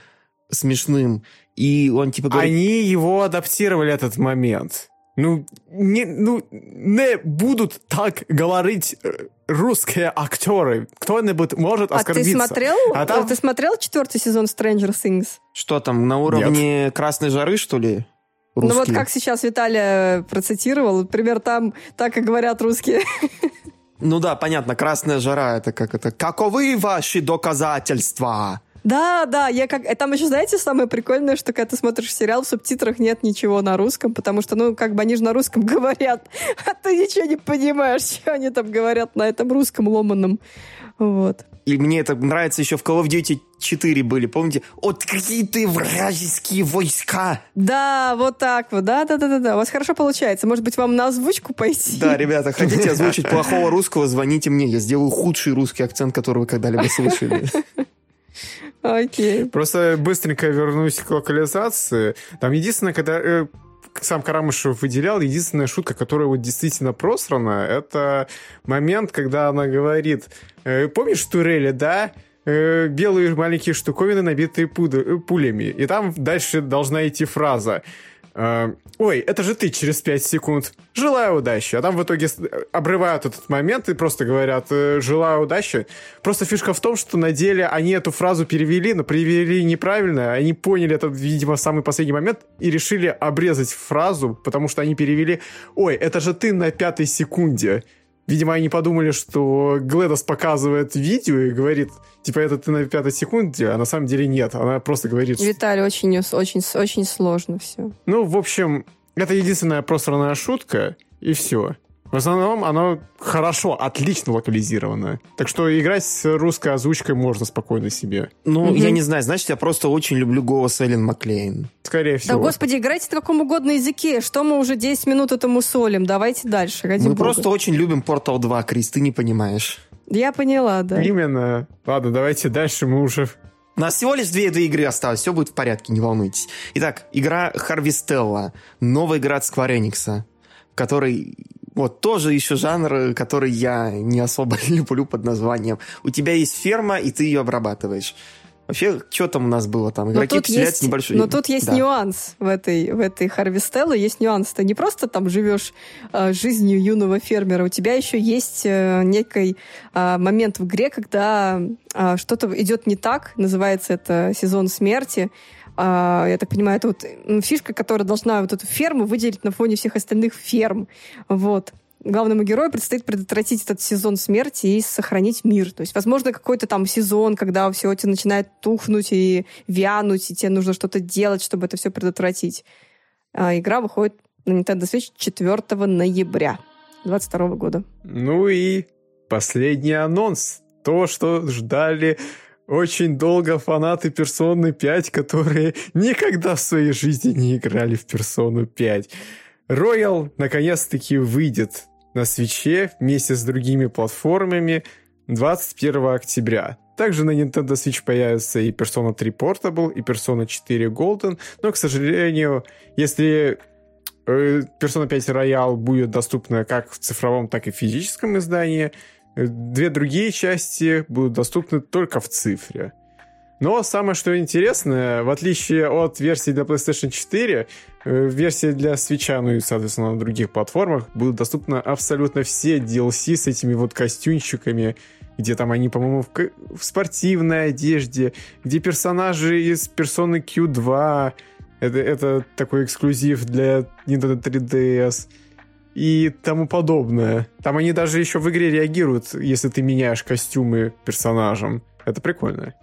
смешным, и он типа говорит... Они его адаптировали этот момент. Ну, не, ну, не будут так говорить э, русские актеры. Кто-нибудь может оскорбиться. А ты смотрел, а там... ты смотрел четвертый сезон Stranger Things? Что там, на уровне Нет. красной жары, что ли? Русские? Ну вот как сейчас Виталия процитировал, например, там так и говорят русские. Ну да, понятно, красная жара, это как это. Каковы ваши доказательства? Да, да, я как... Там еще, знаете, самое прикольное, что когда ты смотришь сериал, в субтитрах нет ничего на русском, потому что, ну, как бы они же на русском говорят, а ты ничего не понимаешь, что они там говорят на этом русском ломаном. Вот. И мне это нравится еще в Call of Duty 4 были, помните? Вот какие ты вражеские войска! Да, вот так вот, да-да-да-да. У вас хорошо получается. Может быть, вам на озвучку пойти? Да, ребята, хотите озвучить плохого русского, звоните мне. Я сделаю худший русский акцент, который вы когда-либо слышали. Окей. Просто быстренько вернусь к локализации. Там единственное, когда э, сам Карамышев выделял, единственная шутка, которая вот действительно просрана, это момент, когда она говорит, э, помнишь Турели, да? э, белые маленькие штуковины, набитые пулями. И там дальше должна идти фраза ой, это же ты через 5 секунд. Желаю удачи. А там в итоге обрывают этот момент и просто говорят э, желаю удачи. Просто фишка в том, что на деле они эту фразу перевели, но перевели неправильно. Они поняли это, видимо, в самый последний момент и решили обрезать фразу, потому что они перевели ой, это же ты на пятой секунде. Видимо, они подумали, что Гледос показывает видео и говорит, типа, это ты на пятой секунде, а на самом деле нет. Она просто говорит... Виталий, очень, очень, очень сложно все. Ну, в общем, это единственная просранная шутка, и все. В основном оно хорошо, отлично локализировано. Так что играть с русской озвучкой можно спокойно себе. Ну, mm-hmm. я не знаю, значит, я просто очень люблю голос Эллен Маклейн. Скорее всего. Да, господи, играйте на каком угодно языке. Что мы уже 10 минут этому солим? Давайте дальше, ради Мы бога. просто очень любим Portal 2, Крис, ты не понимаешь. Я поняла, да. Именно. Ладно, давайте дальше, мы уже у нас всего лишь две, две игры осталось, все будет в порядке, не волнуйтесь. Итак, игра Harvestella, новая игра от Square Enix, который вот тоже еще жанр, который я не особо люблю под названием. У тебя есть ферма, и ты ее обрабатываешь. Вообще, что там у нас было там? Игроки поселяются небольшой... Но тут есть да. нюанс в этой, в этой Харвестелле. Есть нюанс. Ты не просто там живешь э, жизнью юного фермера. У тебя еще есть э, некий э, момент в игре, когда э, что-то идет не так. Называется это сезон смерти. Uh, я так понимаю, это вот фишка, которая должна вот эту ферму выделить на фоне всех остальных ферм. Вот. Главному герою предстоит предотвратить этот сезон смерти и сохранить мир. То есть, возможно, какой-то там сезон, когда все это начинает тухнуть и вянуть, и тебе нужно что-то делать, чтобы это все предотвратить. Uh, игра выходит на Nintendo Switch 4 ноября 2022 года. Ну и последний анонс. То, что ждали очень долго фанаты Персоны 5, которые никогда в своей жизни не играли в Персону 5. Royal наконец-таки выйдет на свече вместе с другими платформами 21 октября. Также на Nintendo Switch появится и Persona 3 Portable, и Persona 4 Golden, но, к сожалению, если Persona 5 Royal будет доступна как в цифровом, так и в физическом издании, Две другие части будут доступны только в цифре. Но самое что интересное, в отличие от версии для PlayStation 4, э, версии для Switch, ну и, соответственно, на других платформах, будут доступны абсолютно все DLC с этими вот костюмчиками, где там они, по-моему, в, в спортивной одежде, где персонажи из персоны Q2, это, это такой эксклюзив для Nintendo 3DS, и тому подобное. Там они даже еще в игре реагируют, если ты меняешь костюмы персонажам. Это прикольно.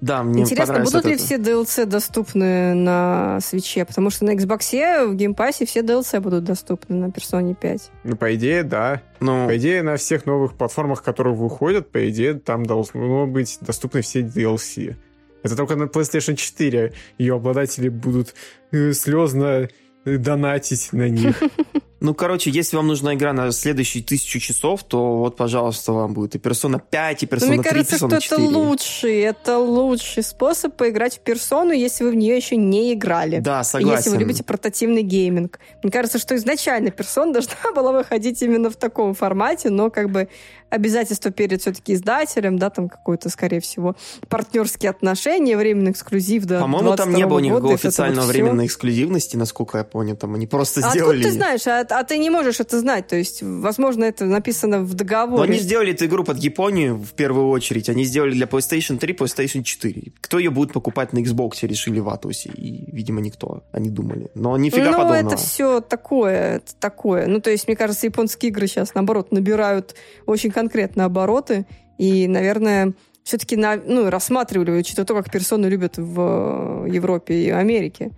Да, мне Интересно, будут ли это. все DLC доступны на свече? Потому что на Xbox в геймпассе все DLC будут доступны на Persona 5. Ну, по идее, да. Но... По идее, на всех новых платформах, которые выходят, по идее, там должно быть доступны все DLC. Это только на PlayStation 4 ее обладатели будут э, слезно донатить на них. Ну, короче, если вам нужна игра на следующие тысячу часов, то вот, пожалуйста, вам будет и Persona 5, и Persona ну, 3, Мне кажется, Persona 4. что это лучший, это лучший способ поиграть в персону, если вы в нее еще не играли. Да, согласен. И если вы любите портативный гейминг. Мне кажется, что изначально персона должна была выходить именно в таком формате, но как бы обязательства перед все-таки издателем, да, там какое-то, скорее всего, партнерские отношения, временный эксклюзив до По-моему, там не было никакого официального вот временной эксклюзивности, насколько я понял, там они просто а сделали... Откуда ты знаешь? А, а ты не можешь это знать, то есть, возможно, это написано в договоре. Но они сделали эту игру под Японию в первую очередь, они сделали для PlayStation 3, PlayStation 4. Кто ее будет покупать на Xbox, решили в Атусе, и, видимо, никто, они думали. Но нифига ну, подобного. это все такое, это такое. Ну, то есть, мне кажется, японские игры сейчас, наоборот, набирают очень конкретно обороты. И, наверное, все-таки на, ну, рассматривали, учитывая то, как персоны любят в Европе и Америке.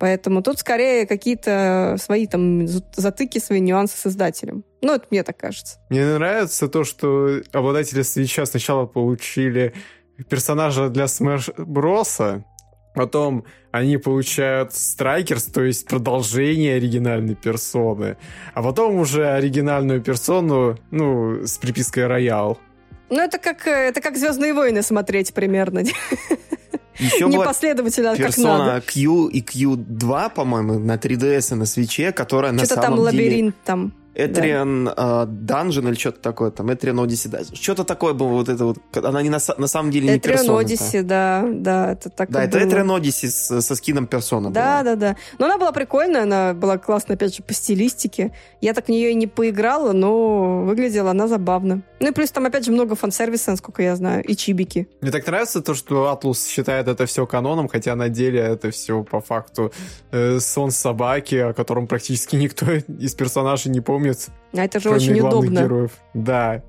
Поэтому тут скорее какие-то свои там затыки, свои нюансы с издателем. Ну, это мне так кажется. Мне нравится то, что обладатели свеча сначала получили персонажа для Smash Bros. Потом они получают Страйкерс, то есть продолжение оригинальной персоны. А потом уже оригинальную персону, ну, с припиской Роял. Ну, это как, это как «Звездные войны» смотреть примерно. Еще Непоследовательно, как надо. Q и Q2, по-моему, на 3DS и на свече, которая на самом деле... Что-то там лабиринт там. Этериан да. Dungeon или что-то такое, там, Этериан Odyssey, да. Что-то такое было, вот это вот, она не на, на самом деле не Этериан персона. Odyssey, да, да, это так Да, это было. Odyssey с, со скином персона Да, была. да, да. Но она была прикольная, она была классная, опять же, по стилистике. Я так в нее и не поиграла, но выглядела она забавно. Ну и плюс там, опять же, много фан-сервиса, насколько я знаю, и чибики. Мне так нравится то, что Атлус считает это все каноном, хотя на деле это все по факту э, сон собаки, о котором практически никто из персонажей не помнит. А это же очень удобно. героев. Да.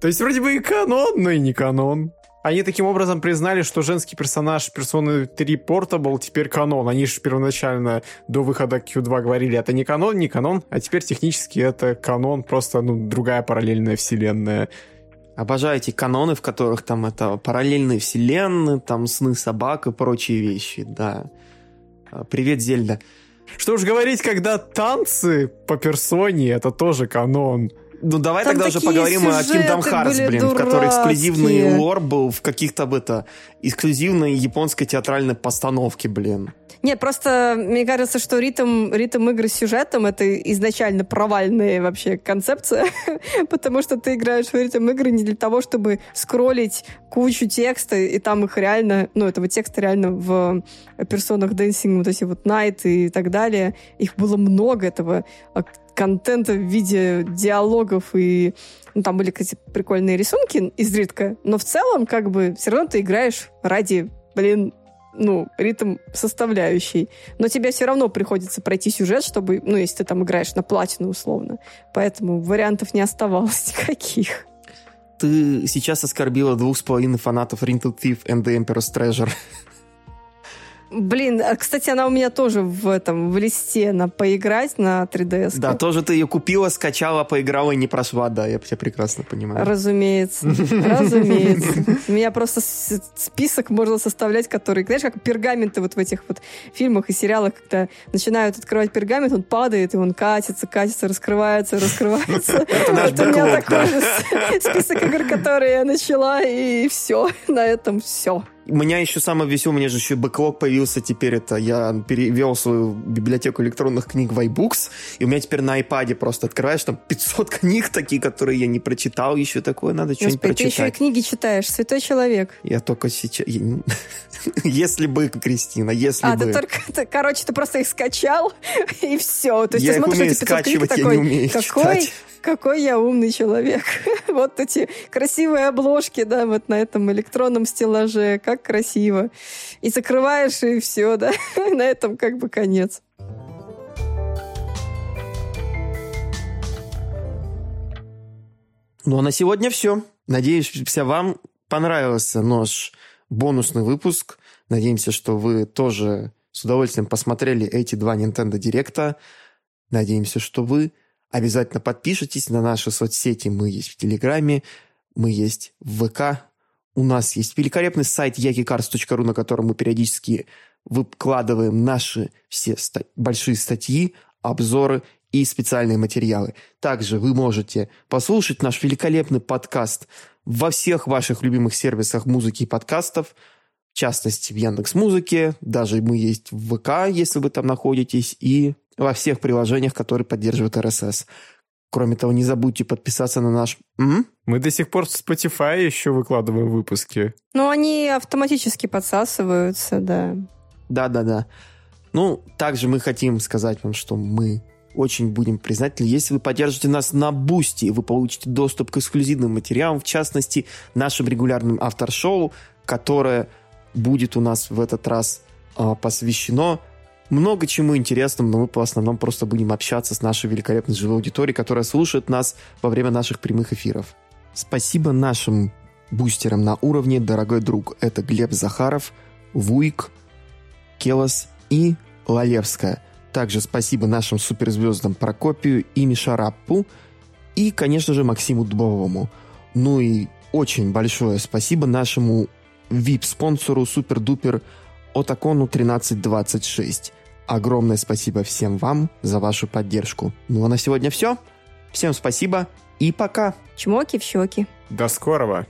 То есть вроде бы и канон, но и не канон. Они таким образом признали, что женский персонаж персоны 3 Portable теперь канон. Они же первоначально до выхода Q2 говорили, это не канон, не канон, а теперь технически это канон, просто ну, другая параллельная вселенная. Обожаю эти каноны, в которых там это параллельные вселенные, там сны собак и прочие вещи, да. А, Привет, Зельда. Что уж говорить, когда танцы по персоне, это тоже канон. Ну, давай Там тогда уже поговорим о Kingdom Hearts, блин, в которой эксклюзивный дурацкие. лор был в каких-то, об это, эксклюзивной японской театральной постановке, блин. Нет, просто мне кажется, что ритм, ритм игры с сюжетом — это изначально провальная вообще концепция, потому что ты играешь в ритм игры не для того, чтобы скроллить кучу текста, и там их реально, ну, этого текста реально в персонах Dancing, вот эти вот Night и так далее, их было много этого а, контента в виде диалогов и ну, там были, кстати, прикольные рисунки изредка, но в целом, как бы, все равно ты играешь ради, блин, ну, ритм составляющий. Но тебе все равно приходится пройти сюжет, чтобы, ну, если ты там играешь на платину условно. Поэтому вариантов не оставалось никаких. Ты сейчас оскорбила двух с половиной фанатов Ring to Thief and the Emperor's Treasure. Блин, а, кстати, она у меня тоже в этом, в листе на поиграть на 3DS. Да, тоже ты ее купила, скачала, поиграла и не прошла, да, я тебя прекрасно понимаю. Разумеется, разумеется. У меня просто список можно составлять, который, знаешь, как пергаменты вот в этих вот фильмах и сериалах, когда начинают открывать пергамент, он падает, и он катится, катится, раскрывается, раскрывается. Вот у меня такой же список игр, которые я начала, и все, на этом все. У меня еще самое веселое, у меня же еще бэклог появился теперь, это я перевел свою библиотеку электронных книг в iBooks, и у меня теперь на iPad просто открываешь, там 500 книг такие, которые я не прочитал еще, такое надо что-нибудь Господи, ты еще и прочитать. книги читаешь, святой человек. Я только сейчас... не- Если бы, Кристина, если А, бы... ты только, короче, ты просто их скачал, и все. То есть Я ты их смотришь умею эти 500 книг, скачивать, я не такой, умею какой, читать. какой я умный человек. вот эти красивые обложки, да, вот на этом электронном стеллаже, как красиво. И закрываешь, и все, да. на этом как бы конец. Ну а на сегодня все. Надеюсь, вам понравился наш бонусный выпуск. Надеемся, что вы тоже с удовольствием посмотрели эти два Nintendo Директа. Надеемся, что вы обязательно подпишитесь на наши соцсети. Мы есть в Телеграме, мы есть в ВК. У нас есть великолепный сайт yakicars.ru, на котором мы периодически выкладываем наши все ста- большие статьи, обзоры и специальные материалы. Также вы можете послушать наш великолепный подкаст во всех ваших любимых сервисах музыки и подкастов, в частности, в Яндекс Музыке, даже мы есть в ВК, если вы там находитесь, и во всех приложениях, которые поддерживают RSS. Кроме того, не забудьте подписаться на наш... М? Мы до сих пор в Spotify еще выкладываем выпуски. Но они автоматически подсасываются, да. Да-да-да. Ну, также мы хотим сказать вам, что мы очень будем признательны, если вы поддержите нас на Бусти, вы получите доступ к эксклюзивным материалам, в частности, нашим регулярным афтершоу, которое будет у нас в этот раз а, посвящено много чему интересному, но мы в основном просто будем общаться с нашей великолепной живой аудиторией, которая слушает нас во время наших прямых эфиров. Спасибо нашим бустерам на уровне, дорогой друг. Это Глеб Захаров, Вуйк, Келос и Лалевская. Также спасибо нашим суперзвездам Прокопию и Мишараппу, и, конечно же, Максиму Дубовому. Ну и очень большое спасибо нашему VIP-спонсору Супер-Дупер Отакону 1326. Огромное спасибо всем вам за вашу поддержку. Ну а на сегодня все. Всем спасибо и пока. Чмоки в щеки. До скорого!